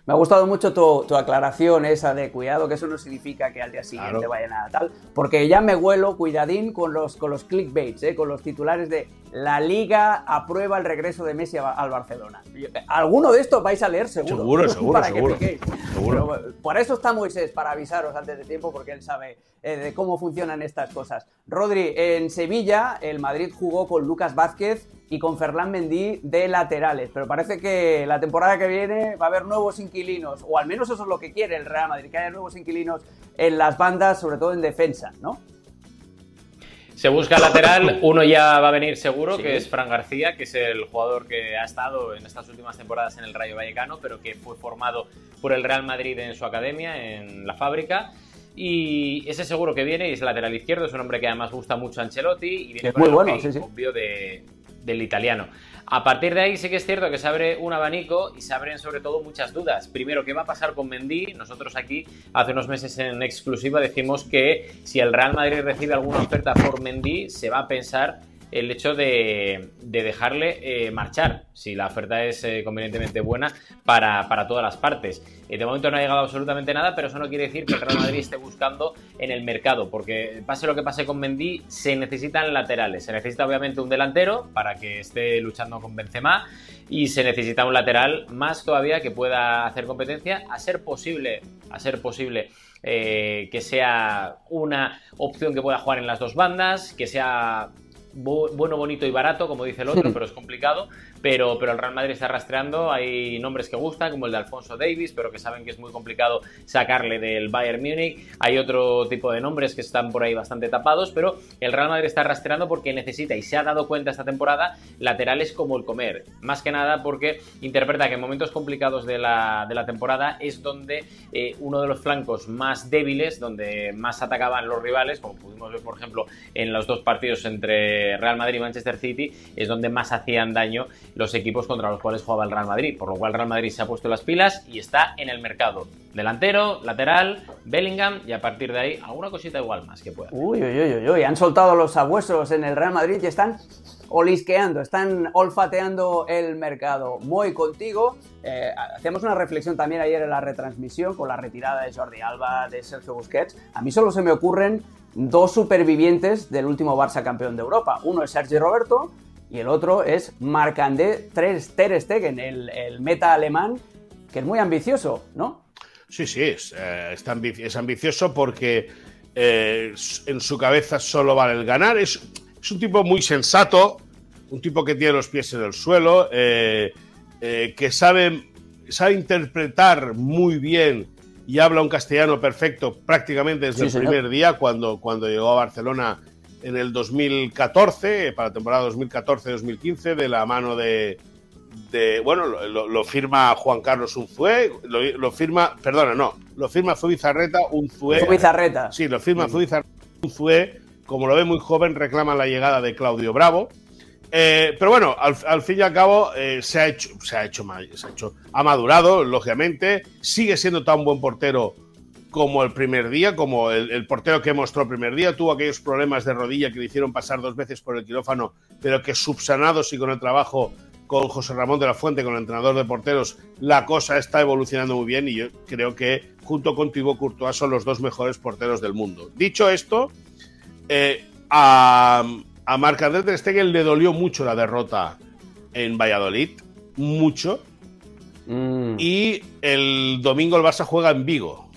Me ha gustado mucho tu, aclaración esa de cuidado, que eso no significa que al día siguiente vaya nada tal, porque ya me huelo, cuidadín con los, con los clickbaits, eh, con los titulares de la Liga aprueba el regreso de Messi al Barcelona. Alguno de estos vais a leer seguro. Seguro, seguro, seguro, seguro. por eso está Moisés, para avisaros antes de tiempo, porque él sabe eh, de cómo funcionan estas cosas. Rodri, en Sevilla el Madrid jugó con Lucas Vázquez y con Ferland Mendy de laterales. Pero parece que la temporada que viene va a haber nuevos inquilinos, o al menos eso es lo que quiere el Real Madrid, que haya nuevos inquilinos en las bandas, sobre todo en defensa, ¿no? Se busca lateral, uno ya va a venir seguro, que es Fran García, que es el jugador que ha estado en estas últimas temporadas en el Rayo Vallecano, pero que fue formado por el Real Madrid en su academia, en la fábrica. Y ese seguro que viene es lateral izquierdo, es un hombre que además gusta mucho a Ancelotti y viene es muy bueno, sí, obvio de, del italiano. A partir de ahí sí que es cierto que se abre un abanico y se abren sobre todo muchas dudas. Primero, ¿qué va a pasar con Mendy? Nosotros aquí hace unos meses en exclusiva decimos que si el Real Madrid recibe alguna oferta por Mendy, se va a pensar el hecho de, dejarle eh, marchar, si la oferta es eh, convenientemente buena para, todas las partes. Eh, de momento no ha llegado absolutamente nada, pero eso no quiere decir que el Real Madrid esté buscando en el mercado, porque pase lo que pase con Mendy, se necesitan laterales. Se necesita obviamente un delantero para que esté luchando con Benzema y se necesita un lateral más todavía que pueda hacer competencia, a ser posible, a ser posible. que sea una opción que pueda jugar en las dos bandas, que sea bueno, bonito y barato, como dice el otro, pero es complicado. Pero, pero el Real Madrid está rastreando. Hay nombres que gustan, como el de Alfonso Davis, pero que saben que es muy complicado sacarle del Bayern Múnich. Hay otro tipo de nombres que están por ahí bastante tapados, pero el Real Madrid está rastreando porque necesita y se ha dado cuenta esta temporada laterales como el comer. Más que nada porque interpreta que en momentos complicados de la, de la temporada es donde eh, uno de los flancos más débiles, donde más atacaban los rivales, como pudimos ver, por ejemplo, en los dos partidos entre Real Madrid y Manchester City, es donde más hacían daño los equipos contra los cuales jugaba el Real Madrid, por lo cual Real Madrid se ha puesto las pilas y está en el mercado. Delantero, lateral, Bellingham y a partir de ahí alguna cosita igual más que pueda. Uy, uy, uy, uy, han soltado los abuesos en el Real Madrid y están olisqueando, están olfateando el mercado. Muy contigo. Eh, hacíamos una reflexión también ayer en la retransmisión con la retirada de Jordi Alba, de Sergio Busquets. A mí solo se me ocurren dos supervivientes del último Barça campeón de Europa. Uno es Sergio Roberto y el otro es Marc-André Ter Stegen, el, meta alemán, que es muy ambicioso, ¿no? Sí, sí, es, eh, es ambicioso porque eh, en su cabeza solo vale el ganar. Es, es, un tipo muy sensato, un tipo que tiene los pies en el suelo, eh, que sabe, sabe interpretar muy bien y habla un castellano perfecto prácticamente desde el primer día cuando, cuando llegó a Barcelona en el 2014, para la temporada 2014-2015, de la mano de, de bueno, lo, firma Juan Carlos Unzué, lo, firma, perdona, no, lo firma Zubizarreta, Unzué. Zubizarreta. Sí, lo firma mm. Zubizarreta, Unzué, como lo ve muy joven, reclama la llegada de Claudio Bravo. Eh, pero bueno, al, fin y al cabo eh, se, ha hecho, se, ha hecho, se ha hecho, ha madurado, lógicamente, sigue siendo tan buen portero como el primer día, como el, portero que mostró el primer día, tuvo aquellos problemas de rodilla que le hicieron pasar dos veces por el quirófano, pero que subsanados y con el trabajo con José Ramón de la Fuente, con el entrenador de porteros, la cosa está evolucionando muy bien y yo creo que junto con Thibaut Courtois son los dos mejores porteros del mundo. Dicho esto, eh, a, a Marc-André Stegen le dolió mucho la derrota en Valladolid, mucho, mm. y el domingo el Barça juega en Vigo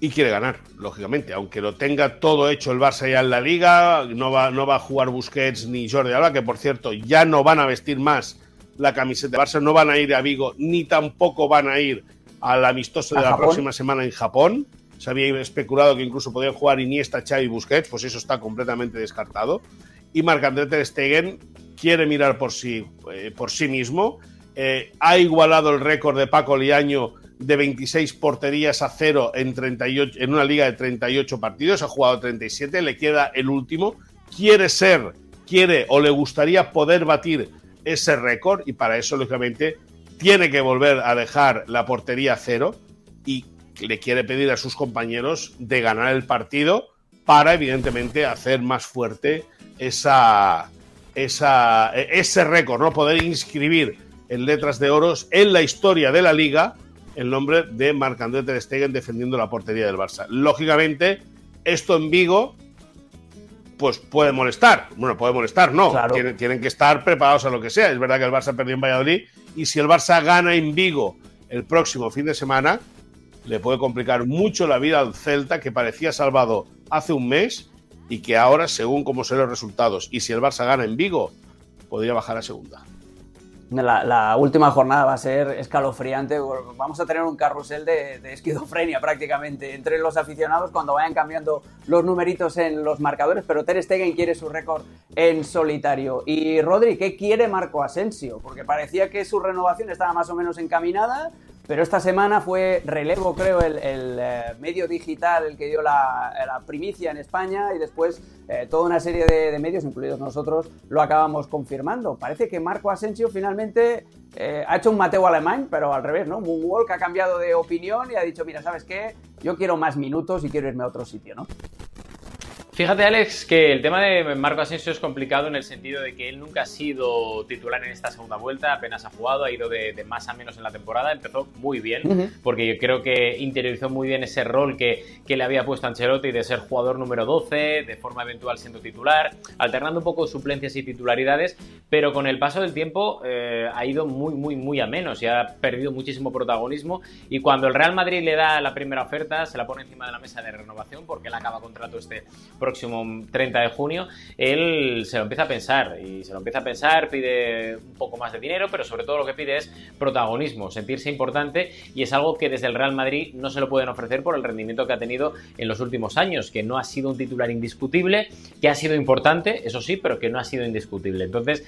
y quiere ganar, lógicamente. Aunque lo tenga todo hecho el Barça ya en la liga, no va, no va a jugar Busquets ni Jordi Alba, que por cierto ya no van a vestir más la camiseta de Barça, no van a ir a Vigo, ni tampoco van a ir al amistoso de la próxima semana en Japón. Se había especulado que incluso podían jugar Iniesta, Xavi y Busquets, pues eso está completamente descartado. Y Marc-André Ter Stegen quiere mirar por sí, eh, por sí mismo. Eh, ha igualado el récord de Paco Liaño de 26 porterías a cero en, 38, en una liga de 38 partidos, ha jugado 37, le queda el último, quiere ser, quiere o le gustaría poder batir ese récord y para eso, lógicamente, tiene que volver a dejar la portería a cero y le quiere pedir a sus compañeros de ganar el partido para, evidentemente, hacer más fuerte esa, esa, ese récord, ¿no? Poder inscribir en letras de oros en la historia de la liga el nombre de Marc-André Ter Stegen defendiendo la portería del Barça. Lógicamente, esto en Vigo pues puede molestar. Bueno, puede molestar, no. Tienen, que estar preparados a lo que sea. Es verdad que el Barça perdió en Valladolid y si el Barça gana en Vigo el próximo fin de semana, le puede complicar mucho la vida al Celta que parecía salvado hace un mes y que ahora, según cómo son los resultados, y si el Barça gana en Vigo, podría bajar a segunda. La, última jornada va a ser escalofriante. Vamos a tener un carrusel de, esquizofrenia prácticamente entre los aficionados cuando vayan cambiando los numeritos en los marcadores. Pero Ter Stegen quiere su récord en solitario. Y Rodri, ¿qué quiere Marco Asensio? Porque parecía que su renovación estaba más o menos encaminada. Pero esta semana fue relevo, creo, el, eh, medio digital el que dio la, primicia en España y después eh, toda una serie de, medios, incluidos nosotros, lo acabamos confirmando. Parece que Marco Asensio finalmente eh, ha hecho un Mateo alemán, pero al revés, ¿no? Moonwalk ha cambiado de opinión y ha dicho, mira, ¿sabes qué? Yo quiero más minutos y quiero irme a otro sitio, ¿no? Fíjate, Alex, que el tema de Marco Asensio es complicado en el sentido de que él nunca ha sido titular en esta segunda vuelta, apenas ha jugado, ha ido de, más a menos en la temporada, empezó muy bien, porque yo creo que interiorizó muy bien ese rol que, le había puesto Ancelotti de ser jugador número 12, de forma eventual siendo titular, alternando un poco suplencias y titularidades, pero con el paso del tiempo eh, ha ido muy, muy, muy a menos y ha perdido muchísimo protagonismo. Y cuando el Real Madrid le da la primera oferta, se la pone encima de la mesa de renovación, porque él acaba contrato este próximo 30 de junio, él se lo empieza a pensar y se lo empieza a pensar, pide un poco más de dinero, pero sobre todo lo que pide es protagonismo, sentirse importante y es algo que desde el Real Madrid no se lo pueden ofrecer por el rendimiento que ha tenido en los últimos años, que no ha sido un titular indiscutible, que ha sido importante, eso sí, pero que no ha sido indiscutible. Entonces,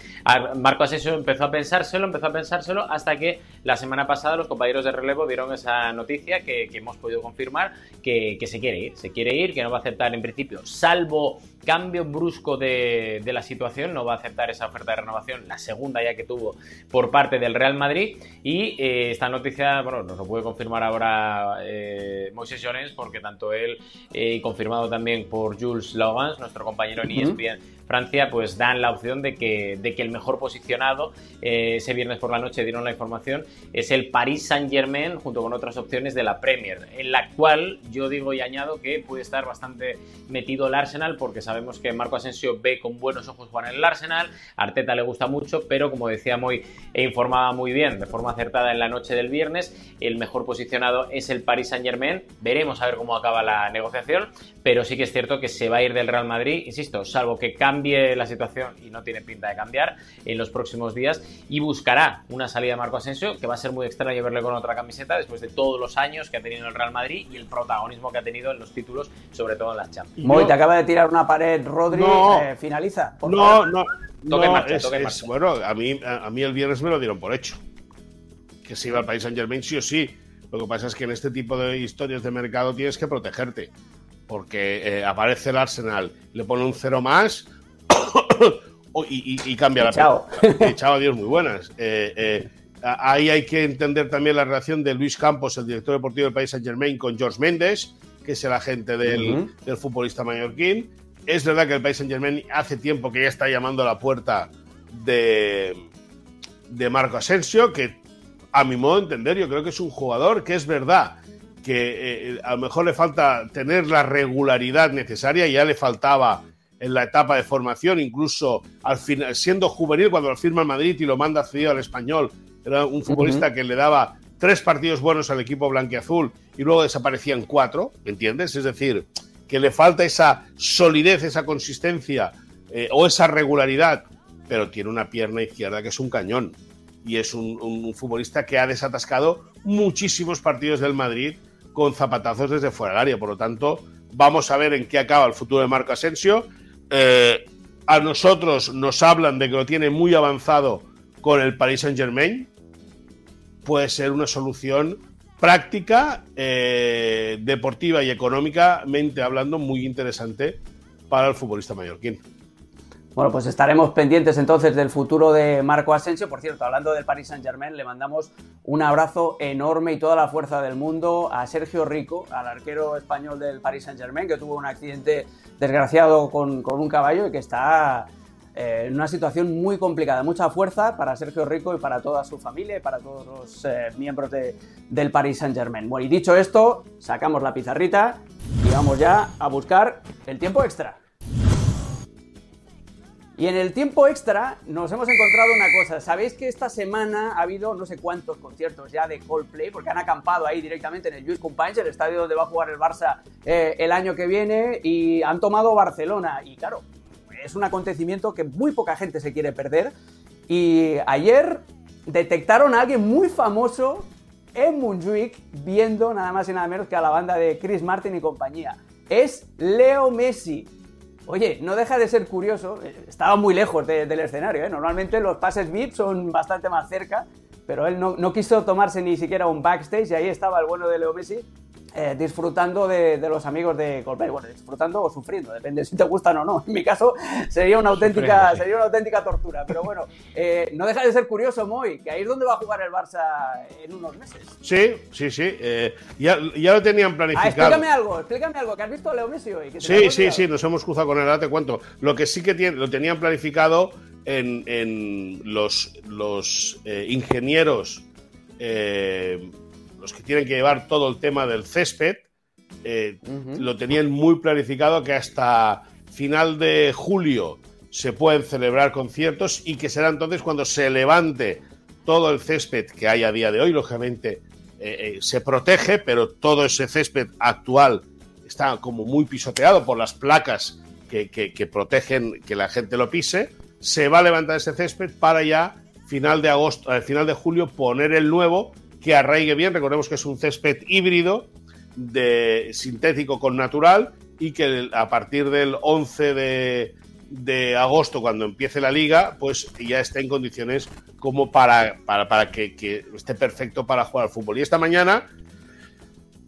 Marco Asensio empezó a pensárselo, empezó a pensárselo hasta que la semana pasada los compañeros de relevo dieron esa noticia que, hemos podido confirmar que, que se quiere ir, se quiere ir, que no va a aceptar en principio, salvo cambio brusco de, la situación, no va a aceptar esa oferta de renovación, la segunda ya que tuvo por parte del Real Madrid. Y eh, esta noticia, bueno, nos lo puede confirmar ahora eh, Moisés Jones, porque tanto él eh, y confirmado también por Jules Logans, nuestro compañero en ESPN, Francia, pues dan la opción de que, de que el mejor posicionado eh, ese viernes por la noche dieron la información es el Paris Saint Germain junto con otras opciones de la Premier, en la cual yo digo y añado que puede estar bastante metido el Arsenal porque sabemos que Marco Asensio ve con buenos ojos jugar en el Arsenal, Arteta le gusta mucho, pero como decía muy e informaba muy bien de forma acertada en la noche del viernes, el mejor posicionado es el Paris Saint Germain, veremos a ver cómo acaba la negociación, pero sí que es cierto que se va a ir del Real Madrid, insisto, salvo que cambie la situación y no tiene pinta de cambiar en los próximos días y buscará una salida de Marco Asensio que va a ser muy extraño verle con otra camiseta después de todos los años que ha tenido el Real Madrid y el protagonismo que ha tenido en los títulos, sobre todo en las Champions. Moy, te acaba de tirar una pared, Rodri, eh, finaliza. no, no, no, es, bueno, a mí, a, mí el viernes me lo dieron por hecho. Que se iba al país Saint Germain sí o sí. Lo que pasa es que en este tipo de historias de mercado tienes que protegerte. Porque eh, aparece el Arsenal, le pone un cero más y, cambia la chao. Y chao, adiós, muy buenas. Eh, eh, ahí hay que entender también la relación de Luis Campos, el director deportivo del país Saint Germain, con George Méndez, que es el agente del, del futbolista mallorquín. Es verdad que el Paris Saint Germain hace tiempo que ya está llamando a la puerta de, de Marco Asensio, que a mi modo de entender yo creo que es un jugador que es verdad que eh, a lo mejor le falta tener la regularidad necesaria, ya le faltaba en la etapa de formación, incluso al final, siendo juvenil cuando lo firma el Madrid y lo manda cedido al español, era un futbolista que le daba tres partidos buenos al equipo blanquiazul y luego desaparecían cuatro, ¿entiendes? Es decir, que le falta esa solidez, esa consistencia eh, o esa regularidad, pero tiene una pierna izquierda que es un cañón. Y es un, futbolista que ha desatascado muchísimos partidos del Madrid con zapatazos desde fuera del área. Por lo tanto, vamos a ver en qué acaba el futuro de Marco Asensio. Eh, a nosotros nos hablan de que lo tiene muy avanzado con el Paris Saint Germain. Puede ser una solución práctica, eh, deportiva y económicamente hablando, muy interesante para el futbolista mallorquín. Bueno, pues estaremos pendientes entonces del futuro de Marco Asensio. Por cierto, hablando del Paris Saint Germain, le mandamos un abrazo enorme y toda la fuerza del mundo a Sergio Rico, al arquero español del Paris Saint Germain, que tuvo un accidente desgraciado con, con un caballo y que está eh, en una situación muy complicada. Mucha fuerza para Sergio Rico y para toda su familia y para todos los eh, miembros del Paris Saint Germain. Bueno, y dicho esto, sacamos la pizarrita y vamos ya a buscar el tiempo extra. Y en el tiempo extra nos hemos encontrado una cosa. Sabéis que esta semana ha habido no sé cuántos conciertos ya de Coldplay, porque han acampado ahí directamente en el Lluís Companys, el estadio donde va a jugar el Barça eh, el año que viene, y han tomado Barcelona. Y claro, es un acontecimiento que muy poca gente se quiere perder. Y ayer detectaron a alguien muy famoso en Montjuic viendo nada más y nada menos que a la banda de Chris Martin y compañía. Es Leo Messi. Oye, no deja de ser curioso, eh, estaba muy lejos del escenario, ¿eh? normalmente los pases VIP son bastante más cerca, pero él no, no, quiso tomarse ni siquiera un backstage y ahí estaba el bueno de Leo Messi eh, disfrutando de, los amigos de Coldplay. Bueno, disfrutando o sufriendo, depende si te gustan o no. En mi caso sería una auténtica, sería una auténtica tortura. Pero bueno, eh, no deja de ser curioso, Moy, que ahí es donde va a jugar el Barça en unos meses. Sí, sí, sí. Eh, ya, ya, lo tenían planificado. Ah, explícame algo, explícame algo. ¿Que has visto a Leo Messi hoy? sí, sí, sí, nos hemos cruzado con él, ahora te cuento. Lo que sí que tiene, lo tenían planificado en, en los, los ingenieros los que tienen que llevar todo el tema del césped, eh, lo tenían muy planificado que hasta final de julio se pueden celebrar conciertos y que será entonces cuando se levante todo el césped que hay a día de hoy, lógicamente eh, eh, se protege, pero todo ese césped actual está como muy pisoteado por las placas que, que, protegen que la gente lo pise, se va a levantar ese césped para ya final de agosto, al final de julio poner el nuevo que arraigue bien. Recordemos que es un césped híbrido de sintético con natural y que a partir del 11 de, agosto, cuando empiece la liga, pues ya esté en condiciones como para, para, que, esté perfecto para jugar al fútbol. Y esta mañana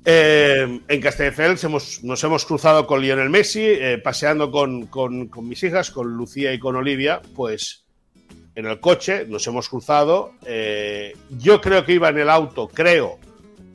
eh, en Castelldefels hemos, nos hemos cruzado con Lionel Messi, eh, paseando con, con, mis hijas, con Lucía y con Olivia, pues en el coche, nos hemos cruzado. Eh, yo creo que iba en el auto, creo,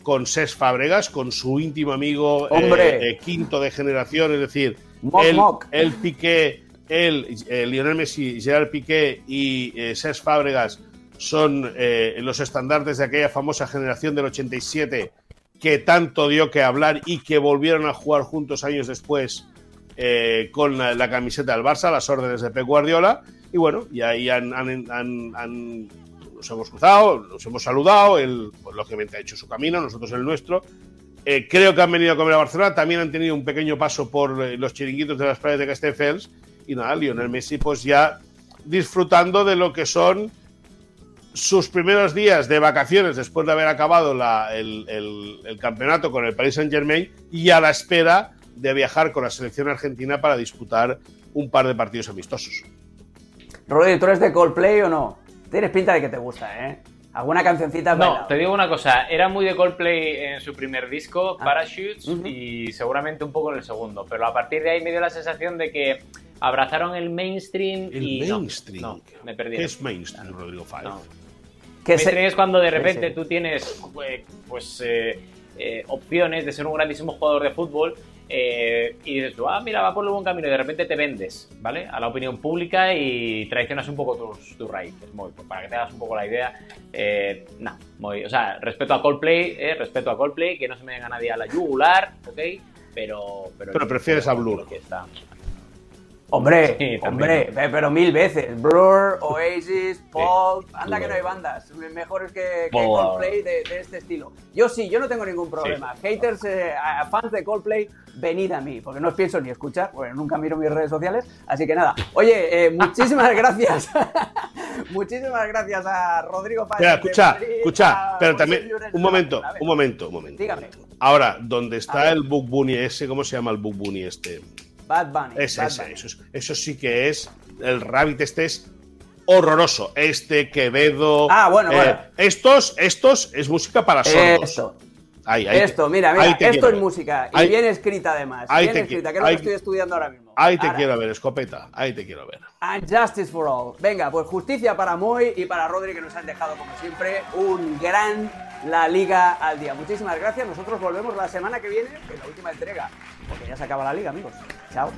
con Ses Fábregas, con su íntimo amigo eh, eh, quinto de generación, es decir, el él, Piqué el, Lionel Messi, Gerard Piqué y eh, Cesc Fábregas son eh, los estandartes de aquella famosa generación del 87 que tanto dio que hablar y que volvieron a jugar juntos años después eh, con la, camiseta del Barça, las órdenes de Pep Guardiola. Y bueno, y ahí han, nos hemos cruzado, nos hemos saludado, él pues, lógicamente ha hecho su camino, nosotros el nuestro. Eh, creo que han venido a comer a Barcelona, también han tenido un pequeño paso por los chiringuitos de las playas de Castelldefels y nada, Lionel Messi pues ya disfrutando de lo que son sus primeros días de vacaciones después de haber acabado el, campeonato con el Paris Saint Germain y a la espera de viajar con la selección argentina para disputar un par de partidos amistosos. Rodri, ¿tú eres de Coldplay o no? Tienes pinta de que te gusta, ¿eh? ¿Alguna cancioncita? No, te digo una cosa, era muy de Coldplay en su primer disco, ah. Parachutes, y seguramente un poco en el segundo, pero a partir de ahí me dio la sensación de que abrazaron el mainstream el y mainstream. No, me perdí. ¿Qué es mainstream, Rodrigo Fáez? mainstream es cuando de repente tú tienes pues eh, eh, opciones de ser un grandísimo jugador de fútbol eh, y dices tú, ah, mira, va por un buen camino y de repente te vendes, ¿vale? A la opinión pública y traicionas un poco tus, tus raíces. Muy, pues para que te hagas un poco la idea, no, muy, o sea, respeto a Coldplay, respeto a Coldplay, que no se me venga nadie a la yugular, ¿ok? Pero, pero, pero prefieres a Blur. Que está, Hombre, hombre, pero mil veces. Blur, Oasis, Paul. anda que no hay bandas mejores que, Coldplay de, este estilo. Yo sí, yo no tengo ningún problema. Haters, eh, fans de Coldplay, venid a mí, porque no os pienso ni escuchar, porque nunca miro mis redes sociales. Así que nada. Oye, eh, muchísimas gracias. muchísimas gracias a Rodrigo Paz. Escucha, escucha, pero también. Un momento, un momento, un momento. Dígame. Ahora, ¿dónde está el Book Bunny ese? ¿Cómo se llama el Book Bunny este? Bad Bunny. Eso, sí que es. El Rabbit este es horroroso. Este, Quevedo. Ah, bueno, eh, Estos, estos es música para sordos. Esto. esto, mira, mira, esto es música. Y bien escrita además. bien escrita, que es lo que estoy estudiando ahora mismo. Ahí te quiero ver, escopeta. Ahí te quiero ver. And justice for all. Venga, pues justicia para Moy y para Rodri, que nos han dejado, como siempre, un gran La Liga al día. Muchísimas gracias. Nosotros volvemos la semana que viene, en la última entrega, porque ya se acaba la liga, amigos. Chao.